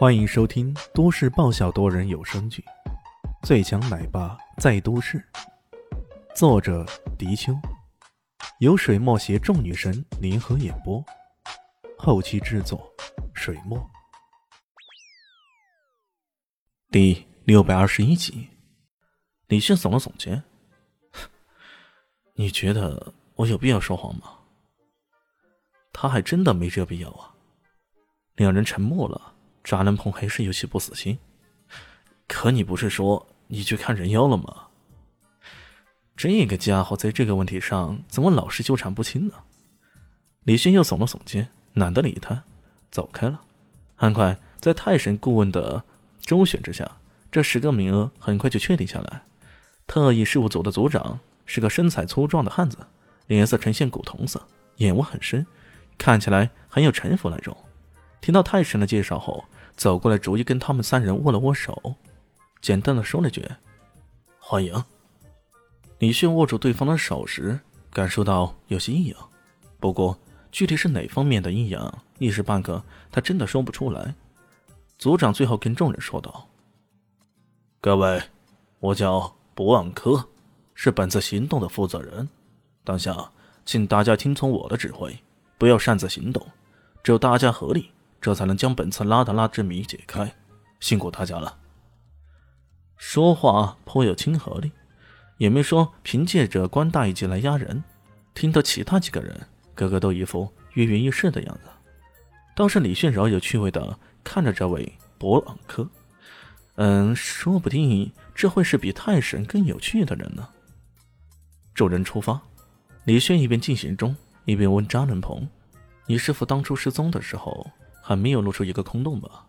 欢迎收听都市爆笑多人有声剧《最强奶爸在都市》，作者：迪秋，由水墨携众女神联合演播，后期制作：水墨。第六百二十一集，李迅耸了耸肩：“你觉得我有必要说谎吗？”他还真的没这必要啊。两人沉默了。渣男鹏还是有些不死心，可你不是说你去看人妖了吗？这个家伙在这个问题上怎么老是纠缠不清呢？李迅又耸了耸肩，懒得理他，走开了。很快，在泰神顾问的周旋之下，这十个名额很快就确定下来。特异事务组的组长是个身材粗壮的汉子，脸色呈现古铜色，眼窝很深，看起来很有城府那种。听到泰神的介绍后，走过来逐一跟他们三人握了握手，简单的说了句：“欢迎。”李迅握住对方的手时，感受到有些异样，不过具体是哪方面的异样，一时半刻他真的说不出来。组长最后跟众人说道：“各位，我叫博望科，是本次行动的负责人。当下，请大家听从我的指挥，不要擅自行动，只有大家合力。”这才能将本次拉达拉之谜解开，辛苦大家了。说话颇有亲和力，也没说凭借着官大一级来压人。听得其他几个人个个都一副跃跃欲试的样子，倒是李迅饶有趣味的看着这位博朗科。嗯，说不定这会是比太神更有趣的人呢。众人出发，李迅一边进行中，一边问张仁鹏：“你师傅当初失踪的时候？”还没有露出一个空洞吧？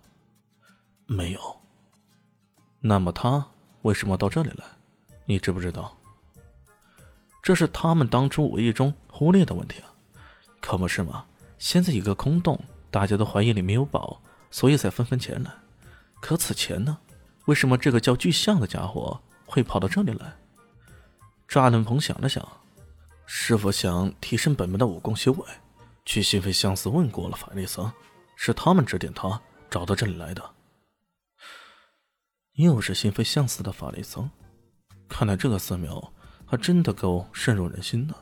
没有。那么他为什么到这里来？你知不知道？这是他们当初无意中忽略的问题啊，可不是吗？现在一个空洞，大家都怀疑里面有宝，所以才纷纷前来。可此前呢？为什么这个叫巨象的家伙会跑到这里来？抓伦鹏想了想，是否想提升本门的武功修为？去心扉相寺问过了法力僧。是他们指点他找到这里来的。又是心扉相似的法力僧，看来这个寺庙还真的够深入人心的。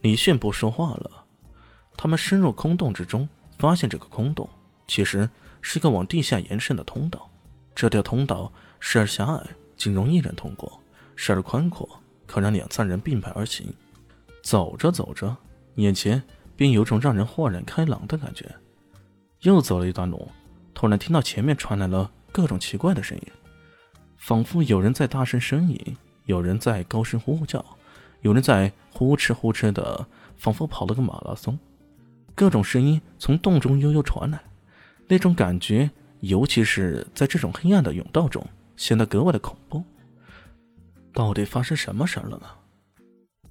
李炫不说话了。他们深入空洞之中，发现这个空洞其实是一个往地下延伸的通道。这条通道时而狭隘，仅容一人通过；时而宽阔，可让两三人并排而行。走着走着，眼前。便有种让人豁然开朗的感觉。又走了一段路，突然听到前面传来了各种奇怪的声音，仿佛有人在大声呻吟，有人在高声呼叫，有人在呼哧呼哧的，仿佛跑了个马拉松。各种声音从洞中悠悠传来，那种感觉，尤其是在这种黑暗的甬道中，显得格外的恐怖。到底发生什么事了呢？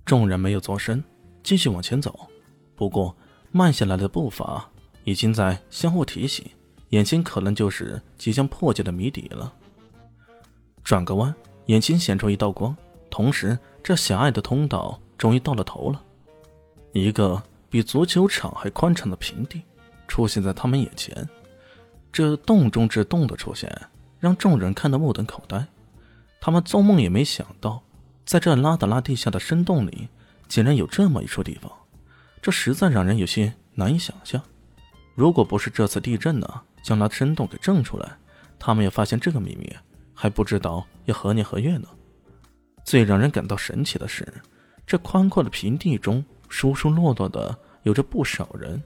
众人没有作声，继续往前走。不过，慢下来的步伐已经在相互提醒，眼前可能就是即将破解的谜底了。转个弯，眼前显出一道光，同时这狭隘的通道终于到了头了。一个比足球场还宽敞的平地出现在他们眼前。这洞中之洞的出现，让众人看得目瞪口呆。他们做梦也没想到，在这拉达拉地下的深洞里，竟然有这么一处地方。这实在让人有些难以想象。如果不是这次地震呢，将那深洞给震出来，他们要发现这个秘密，还不知道要何年何月呢。最让人感到神奇的是，这宽阔的平地中，疏疏落落的有着不少人，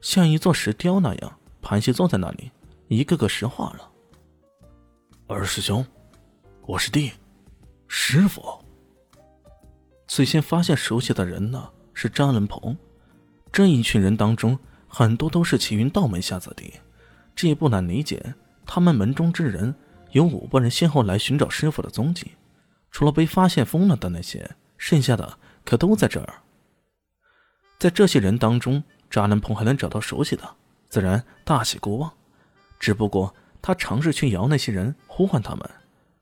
像一座石雕那样盘膝坐在那里，一个个石化了。二师兄，我是弟，师傅。最先发现熟悉的人呢，是张仁鹏。这一群人当中，很多都是齐云道门下子弟，这也不难理解。他们门中之人有五个人先后来寻找师傅的踪迹，除了被发现疯了的那些，剩下的可都在这儿。在这些人当中，扎南鹏还能找到熟悉的，自然大喜过望。只不过他尝试去摇那些人，呼唤他们，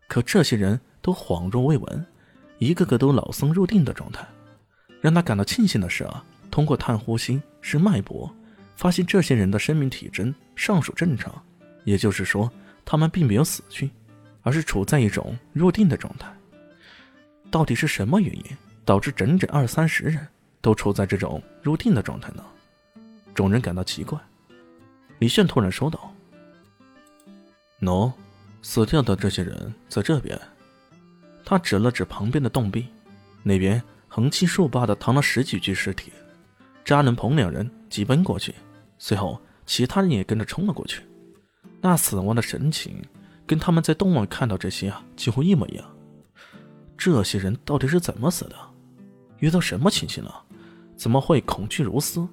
可这些人都恍若未闻，一个个都老僧入定的状态。让他感到庆幸的是啊。通过探呼吸是脉搏，发现这些人的生命体征尚属正常，也就是说，他们并没有死去，而是处在一种入定的状态。到底是什么原因导致整整二三十人都处在这种入定的状态呢？众人感到奇怪。李炫突然说道：“喏，死掉的这些人在这边。”他指了指旁边的洞壁，那边横七竖八的躺了十几具尸体。扎能鹏两人急奔过去，随后其他人也跟着冲了过去。那死亡的神情跟他们在洞外看到这些啊几乎一模一样。这些人到底是怎么死的？遇到什么情形了？怎么会恐惧如斯？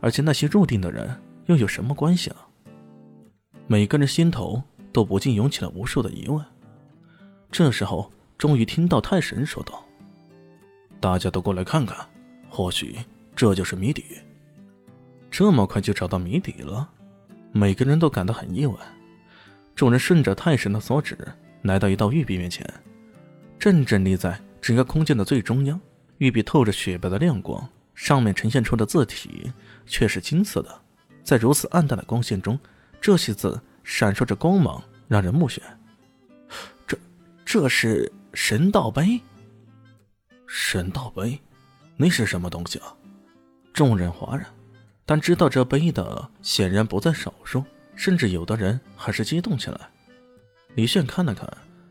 而且那些入定的人又有什么关系啊？每个人心头都不禁涌起了无数的疑问。这时候，终于听到太神说道：“大家都过来看看，或许这就是谜底。”这么快就找到谜底了？每个人都感到很意外。众人顺着太神的所指，来到一道玉壁面前。正正立在整个空间的最中央，玉壁透着雪白的亮光，上面呈现出的字体却是金色的。在如此暗淡的光线中，这些字闪烁着光芒，让人目眩。这，这是神道碑。神道碑，那是什么东西啊？众人哗然，但知道这碑的显然不在少数，甚至有的人还是激动起来。李炫看了看。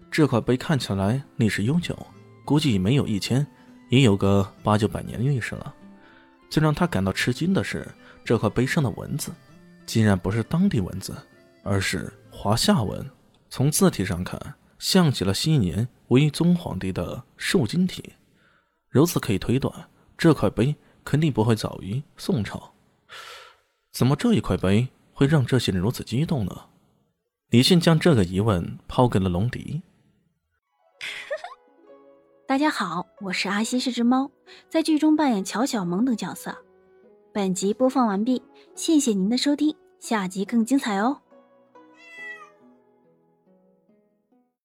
这块碑看起来历史悠久，估计没有一千，也有个八九百年历史了。最让他感到吃惊的是，这块碑上的文字，竟然不是当地文字，而是华夏文。从字体上看，像极了昔年徽宗皇帝的瘦金体。由此可以推断，这块碑肯定不会早于宋朝。怎么这一块碑会让这些人如此激动呢？李信将这个疑问抛给了龙迪。大家好，我是阿西是只猫，在剧中扮演乔小萌等角色。本集播放完毕，谢谢您的收听，下集更精彩哦。